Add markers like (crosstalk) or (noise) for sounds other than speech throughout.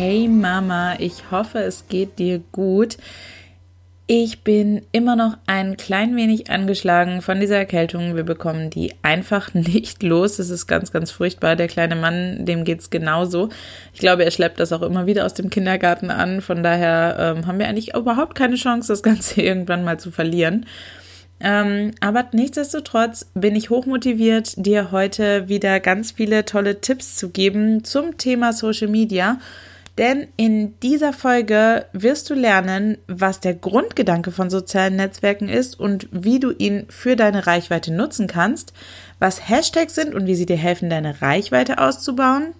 Hey Mama, ich hoffe, es geht dir gut. Ich bin immer noch ein klein wenig angeschlagen von dieser Erkältung. Wir bekommen die einfach (laughs) nicht los. Es ist ganz, ganz furchtbar. Der kleine Mann, dem geht's genauso. Ich glaube, er schleppt das auch immer wieder aus dem Kindergarten an. Von daher ähm, haben wir eigentlich überhaupt keine Chance, das (laughs) Ganze irgendwann mal zu verlieren. Ähm, aber nichtsdestotrotz bin ich hochmotiviert, dir heute wieder ganz viele tolle Tipps zu geben zum Thema Social Media denn in dieser Folge wirst du lernen, was der Grundgedanke von sozialen Netzwerken ist und wie du ihn für deine Reichweite nutzen kannst, was Hashtags sind und wie sie dir helfen, deine Reichweite auszubauen,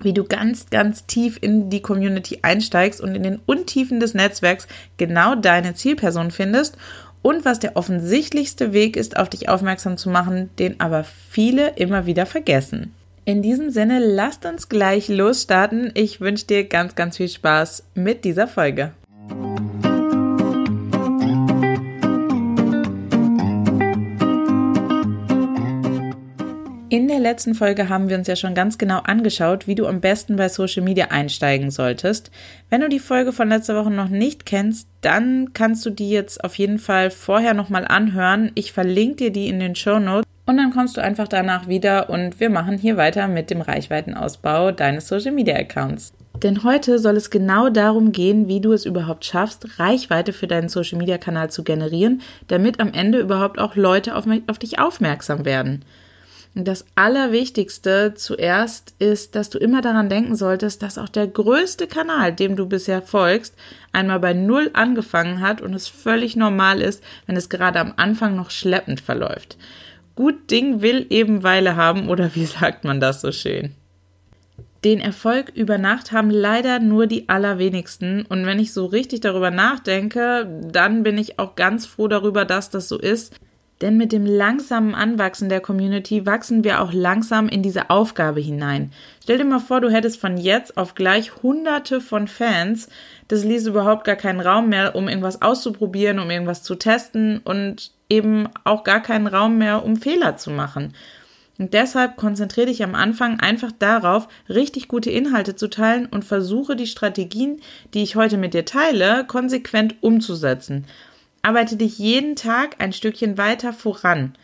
wie du ganz, ganz tief in die Community einsteigst und in den Untiefen des Netzwerks genau deine Zielperson findest und was der offensichtlichste Weg ist, auf dich aufmerksam zu machen, den aber viele immer wieder vergessen. In diesem Sinne, lasst uns gleich losstarten. Ich wünsche dir ganz, ganz viel Spaß mit dieser Folge. In der letzten Folge haben wir uns ja schon ganz genau angeschaut, wie du am besten bei Social Media einsteigen solltest. Wenn du die Folge von letzter Woche noch nicht kennst, dann kannst du die jetzt auf jeden Fall vorher nochmal anhören. Ich verlinke dir die in den Show Notes. Und dann kommst du einfach danach wieder und wir machen hier weiter mit dem Reichweitenausbau deines Social Media Accounts. Denn heute soll es genau darum gehen, wie du es überhaupt schaffst, Reichweite für deinen Social Media Kanal zu generieren, damit am Ende überhaupt auch Leute auf, auf dich aufmerksam werden. Das Allerwichtigste zuerst ist, dass du immer daran denken solltest, dass auch der größte Kanal, dem du bisher folgst, einmal bei Null angefangen hat und es völlig normal ist, wenn es gerade am Anfang noch schleppend verläuft. Gut Ding will eben Weile haben oder wie sagt man das so schön? Den Erfolg über Nacht haben leider nur die allerwenigsten und wenn ich so richtig darüber nachdenke, dann bin ich auch ganz froh darüber, dass das so ist, denn mit dem langsamen Anwachsen der Community wachsen wir auch langsam in diese Aufgabe hinein. Stell dir mal vor, du hättest von jetzt auf gleich hunderte von Fans. Das ließ überhaupt gar keinen Raum mehr, um irgendwas auszuprobieren, um irgendwas zu testen und eben auch gar keinen Raum mehr, um Fehler zu machen. Und deshalb konzentriere dich am Anfang einfach darauf, richtig gute Inhalte zu teilen und versuche die Strategien, die ich heute mit dir teile, konsequent umzusetzen. Arbeite dich jeden Tag ein Stückchen weiter voran.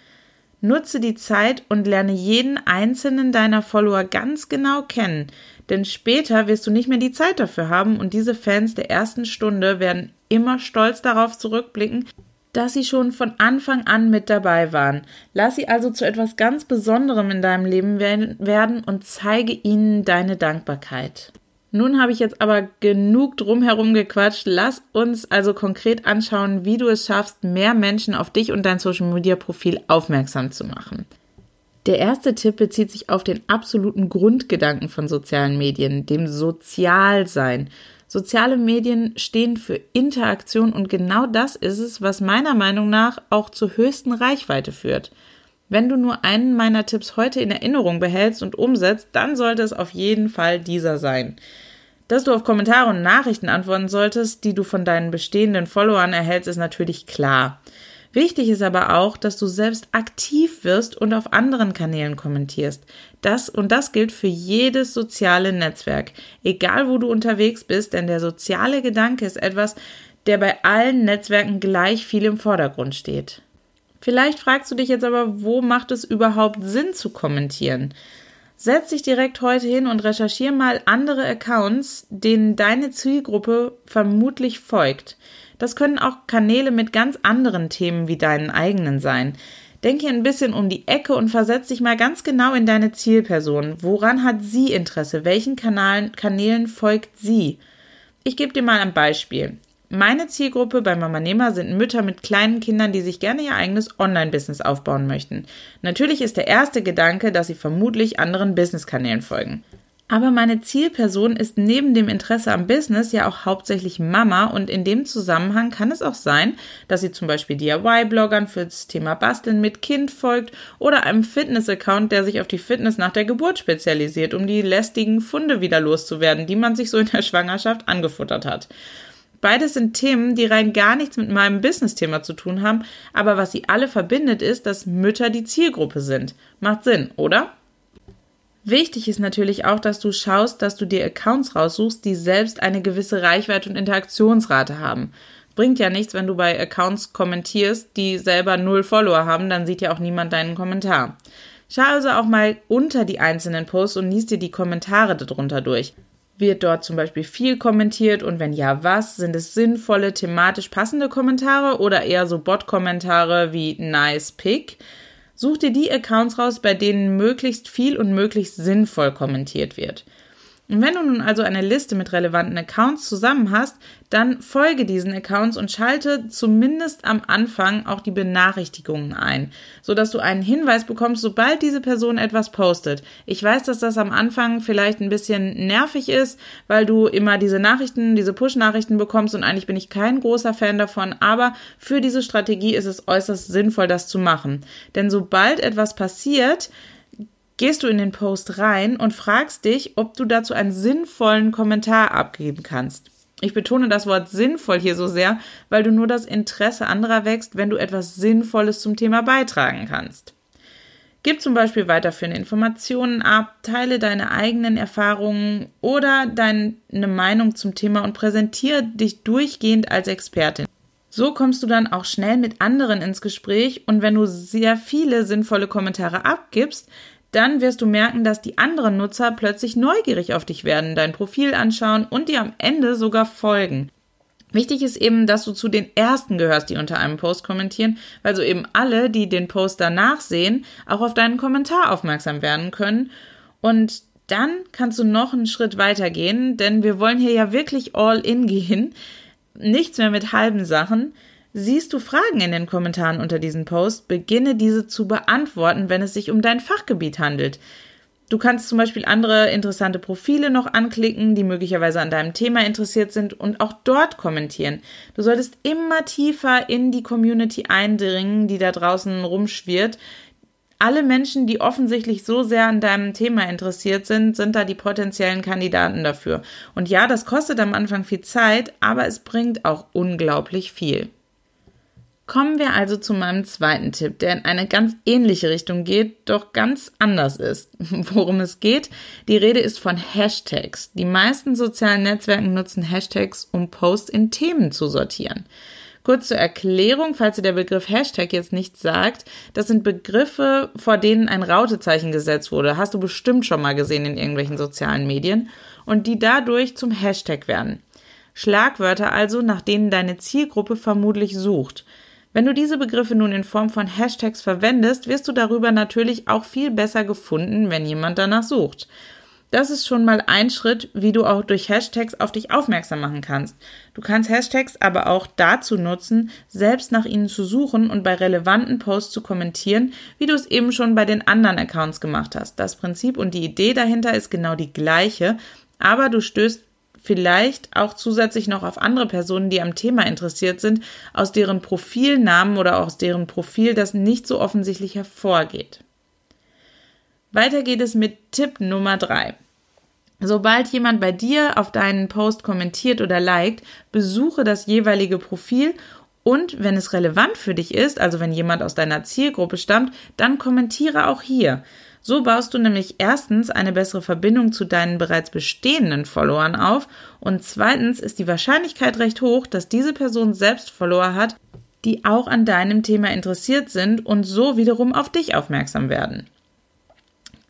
Nutze die Zeit und lerne jeden einzelnen deiner Follower ganz genau kennen, denn später wirst du nicht mehr die Zeit dafür haben und diese Fans der ersten Stunde werden immer stolz darauf zurückblicken, dass sie schon von Anfang an mit dabei waren. Lass sie also zu etwas ganz Besonderem in deinem Leben werden und zeige ihnen deine Dankbarkeit. Nun habe ich jetzt aber genug drumherum gequatscht. Lass uns also konkret anschauen, wie du es schaffst, mehr Menschen auf dich und dein Social Media Profil aufmerksam zu machen. Der erste Tipp bezieht sich auf den absoluten Grundgedanken von sozialen Medien, dem Sozialsein. Soziale Medien stehen für Interaktion und genau das ist es, was meiner Meinung nach auch zur höchsten Reichweite führt. Wenn du nur einen meiner Tipps heute in Erinnerung behältst und umsetzt, dann sollte es auf jeden Fall dieser sein. Dass du auf Kommentare und Nachrichten antworten solltest, die du von deinen bestehenden Followern erhältst, ist natürlich klar. Wichtig ist aber auch, dass du selbst aktiv wirst und auf anderen Kanälen kommentierst. Das und das gilt für jedes soziale Netzwerk, egal wo du unterwegs bist, denn der soziale Gedanke ist etwas, der bei allen Netzwerken gleich viel im Vordergrund steht. Vielleicht fragst du dich jetzt aber, wo macht es überhaupt Sinn zu kommentieren? Setz dich direkt heute hin und recherchiere mal andere Accounts, denen deine Zielgruppe vermutlich folgt. Das können auch Kanäle mit ganz anderen Themen wie deinen eigenen sein. Denk hier ein bisschen um die Ecke und versetz dich mal ganz genau in deine Zielperson. Woran hat sie Interesse? Welchen Kanalen, Kanälen folgt sie? Ich gebe dir mal ein Beispiel. Meine Zielgruppe bei Mama Nehmer sind Mütter mit kleinen Kindern, die sich gerne ihr eigenes Online-Business aufbauen möchten. Natürlich ist der erste Gedanke, dass sie vermutlich anderen Business-Kanälen folgen. Aber meine Zielperson ist neben dem Interesse am Business ja auch hauptsächlich Mama und in dem Zusammenhang kann es auch sein, dass sie zum Beispiel DIY-Bloggern für das Thema Basteln mit Kind folgt oder einem Fitness-Account, der sich auf die Fitness nach der Geburt spezialisiert, um die lästigen Funde wieder loszuwerden, die man sich so in der Schwangerschaft angefuttert hat. Beides sind Themen, die rein gar nichts mit meinem Business-Thema zu tun haben, aber was sie alle verbindet, ist, dass Mütter die Zielgruppe sind. Macht Sinn, oder? Wichtig ist natürlich auch, dass du schaust, dass du dir Accounts raussuchst, die selbst eine gewisse Reichweite und Interaktionsrate haben. Bringt ja nichts, wenn du bei Accounts kommentierst, die selber null Follower haben, dann sieht ja auch niemand deinen Kommentar. Schau also auch mal unter die einzelnen Posts und liest dir die Kommentare darunter durch. Wird dort zum Beispiel viel kommentiert und wenn ja, was? Sind es sinnvolle, thematisch passende Kommentare oder eher so Bot-Kommentare wie Nice Pick? Such dir die Accounts raus, bei denen möglichst viel und möglichst sinnvoll kommentiert wird. Und wenn du nun also eine Liste mit relevanten Accounts zusammen hast, dann folge diesen Accounts und schalte zumindest am Anfang auch die Benachrichtigungen ein, sodass du einen Hinweis bekommst, sobald diese Person etwas postet. Ich weiß, dass das am Anfang vielleicht ein bisschen nervig ist, weil du immer diese Nachrichten, diese Push-Nachrichten bekommst und eigentlich bin ich kein großer Fan davon, aber für diese Strategie ist es äußerst sinnvoll, das zu machen. Denn sobald etwas passiert, gehst du in den Post rein und fragst dich, ob du dazu einen sinnvollen Kommentar abgeben kannst. Ich betone das Wort sinnvoll hier so sehr, weil du nur das Interesse anderer wächst, wenn du etwas Sinnvolles zum Thema beitragen kannst. Gib zum Beispiel weiterführende Informationen ab, teile deine eigenen Erfahrungen oder deine Meinung zum Thema und präsentiere dich durchgehend als Expertin. So kommst du dann auch schnell mit anderen ins Gespräch und wenn du sehr viele sinnvolle Kommentare abgibst, dann wirst du merken, dass die anderen Nutzer plötzlich neugierig auf dich werden, dein Profil anschauen und dir am Ende sogar folgen. Wichtig ist eben, dass du zu den ersten gehörst, die unter einem Post kommentieren, weil so eben alle, die den Post danach sehen, auch auf deinen Kommentar aufmerksam werden können. Und dann kannst du noch einen Schritt weiter gehen, denn wir wollen hier ja wirklich all in gehen. Nichts mehr mit halben Sachen. Siehst du Fragen in den Kommentaren unter diesem Post, beginne diese zu beantworten, wenn es sich um dein Fachgebiet handelt. Du kannst zum Beispiel andere interessante Profile noch anklicken, die möglicherweise an deinem Thema interessiert sind und auch dort kommentieren. Du solltest immer tiefer in die Community eindringen, die da draußen rumschwirrt. Alle Menschen, die offensichtlich so sehr an deinem Thema interessiert sind, sind da die potenziellen Kandidaten dafür. Und ja, das kostet am Anfang viel Zeit, aber es bringt auch unglaublich viel. Kommen wir also zu meinem zweiten Tipp, der in eine ganz ähnliche Richtung geht, doch ganz anders ist. (laughs) Worum es geht? Die Rede ist von Hashtags. Die meisten sozialen Netzwerken nutzen Hashtags, um Posts in Themen zu sortieren. Kurz zur Erklärung, falls dir der Begriff Hashtag jetzt nichts sagt, das sind Begriffe, vor denen ein Rautezeichen gesetzt wurde. Hast du bestimmt schon mal gesehen in irgendwelchen sozialen Medien und die dadurch zum Hashtag werden. Schlagwörter also, nach denen deine Zielgruppe vermutlich sucht. Wenn du diese Begriffe nun in Form von Hashtags verwendest, wirst du darüber natürlich auch viel besser gefunden, wenn jemand danach sucht. Das ist schon mal ein Schritt, wie du auch durch Hashtags auf dich aufmerksam machen kannst. Du kannst Hashtags aber auch dazu nutzen, selbst nach ihnen zu suchen und bei relevanten Posts zu kommentieren, wie du es eben schon bei den anderen Accounts gemacht hast. Das Prinzip und die Idee dahinter ist genau die gleiche, aber du stößt vielleicht auch zusätzlich noch auf andere Personen, die am Thema interessiert sind, aus deren Profilnamen oder aus deren Profil das nicht so offensichtlich hervorgeht. Weiter geht es mit Tipp Nummer drei. Sobald jemand bei dir auf deinen Post kommentiert oder liked, besuche das jeweilige Profil und wenn es relevant für dich ist, also wenn jemand aus deiner Zielgruppe stammt, dann kommentiere auch hier. So baust du nämlich erstens eine bessere Verbindung zu deinen bereits bestehenden Followern auf und zweitens ist die Wahrscheinlichkeit recht hoch, dass diese Person selbst Follower hat, die auch an deinem Thema interessiert sind und so wiederum auf dich aufmerksam werden.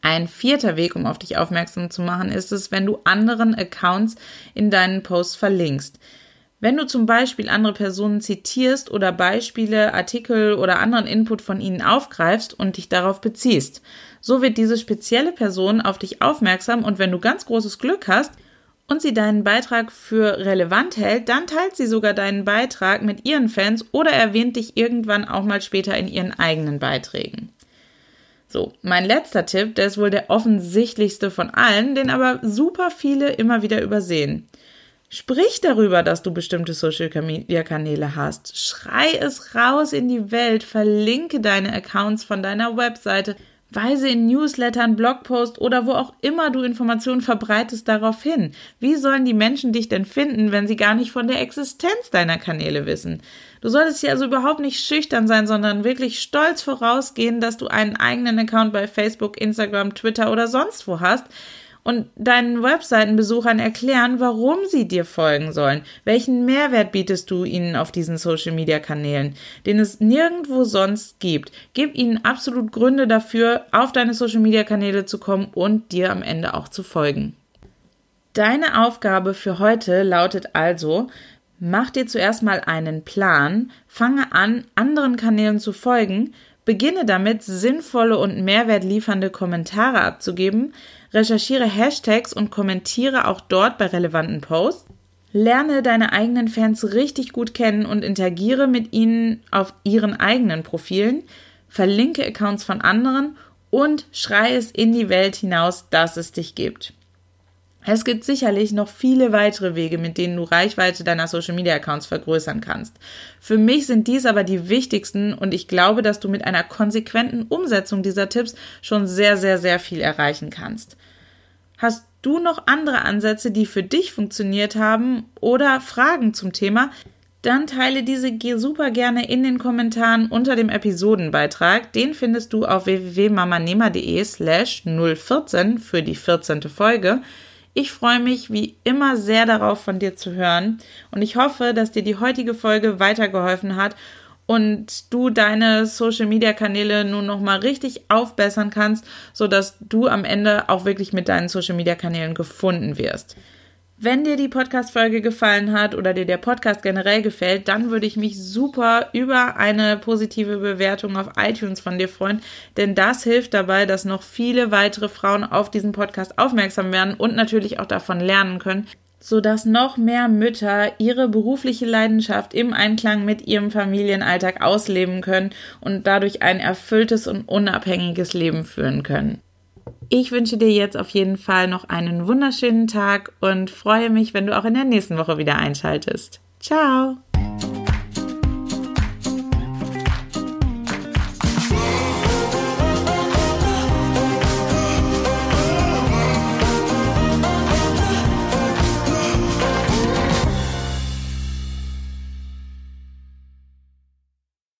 Ein vierter Weg, um auf dich aufmerksam zu machen, ist es, wenn du anderen Accounts in deinen Posts verlinkst. Wenn du zum Beispiel andere Personen zitierst oder Beispiele, Artikel oder anderen Input von ihnen aufgreifst und dich darauf beziehst, so wird diese spezielle Person auf dich aufmerksam und wenn du ganz großes Glück hast und sie deinen Beitrag für relevant hält, dann teilt sie sogar deinen Beitrag mit ihren Fans oder erwähnt dich irgendwann auch mal später in ihren eigenen Beiträgen. So, mein letzter Tipp, der ist wohl der offensichtlichste von allen, den aber super viele immer wieder übersehen. Sprich darüber, dass du bestimmte Social Media Kanäle hast. Schrei es raus in die Welt. Verlinke deine Accounts von deiner Webseite. Weise in Newslettern, Blogpost oder wo auch immer du Informationen verbreitest darauf hin. Wie sollen die Menschen dich denn finden, wenn sie gar nicht von der Existenz deiner Kanäle wissen? Du solltest hier also überhaupt nicht schüchtern sein, sondern wirklich stolz vorausgehen, dass du einen eigenen Account bei Facebook, Instagram, Twitter oder sonst wo hast und deinen Webseitenbesuchern erklären, warum sie dir folgen sollen. Welchen Mehrwert bietest du ihnen auf diesen Social Media Kanälen, den es nirgendwo sonst gibt. Gib ihnen absolut Gründe dafür, auf deine Social Media Kanäle zu kommen und dir am Ende auch zu folgen. Deine Aufgabe für heute lautet also, mach dir zuerst mal einen Plan, fange an, anderen Kanälen zu folgen, beginne damit, sinnvolle und mehrwertliefernde Kommentare abzugeben, recherchiere Hashtags und kommentiere auch dort bei relevanten Posts. Lerne deine eigenen Fans richtig gut kennen und interagiere mit ihnen auf ihren eigenen Profilen. Verlinke Accounts von anderen und schreie es in die Welt hinaus, dass es dich gibt. Es gibt sicherlich noch viele weitere Wege, mit denen du Reichweite deiner Social Media Accounts vergrößern kannst. Für mich sind dies aber die wichtigsten und ich glaube, dass du mit einer konsequenten Umsetzung dieser Tipps schon sehr, sehr, sehr viel erreichen kannst. Hast du noch andere Ansätze, die für dich funktioniert haben oder Fragen zum Thema? Dann teile diese super gerne in den Kommentaren unter dem Episodenbeitrag. Den findest du auf www.mamanema.de slash 014 für die 14. Folge. Ich freue mich wie immer sehr darauf, von dir zu hören und ich hoffe, dass dir die heutige Folge weitergeholfen hat und du deine Social Media Kanäle nun noch mal richtig aufbessern kannst, so dass du am Ende auch wirklich mit deinen Social Media Kanälen gefunden wirst. Wenn dir die Podcast-Folge gefallen hat oder dir der Podcast generell gefällt, dann würde ich mich super über eine positive Bewertung auf iTunes von dir freuen, denn das hilft dabei, dass noch viele weitere Frauen auf diesen Podcast aufmerksam werden und natürlich auch davon lernen können, sodass noch mehr Mütter ihre berufliche Leidenschaft im Einklang mit ihrem Familienalltag ausleben können und dadurch ein erfülltes und unabhängiges Leben führen können. Ich wünsche dir jetzt auf jeden Fall noch einen wunderschönen Tag und freue mich, wenn du auch in der nächsten Woche wieder einschaltest. Ciao!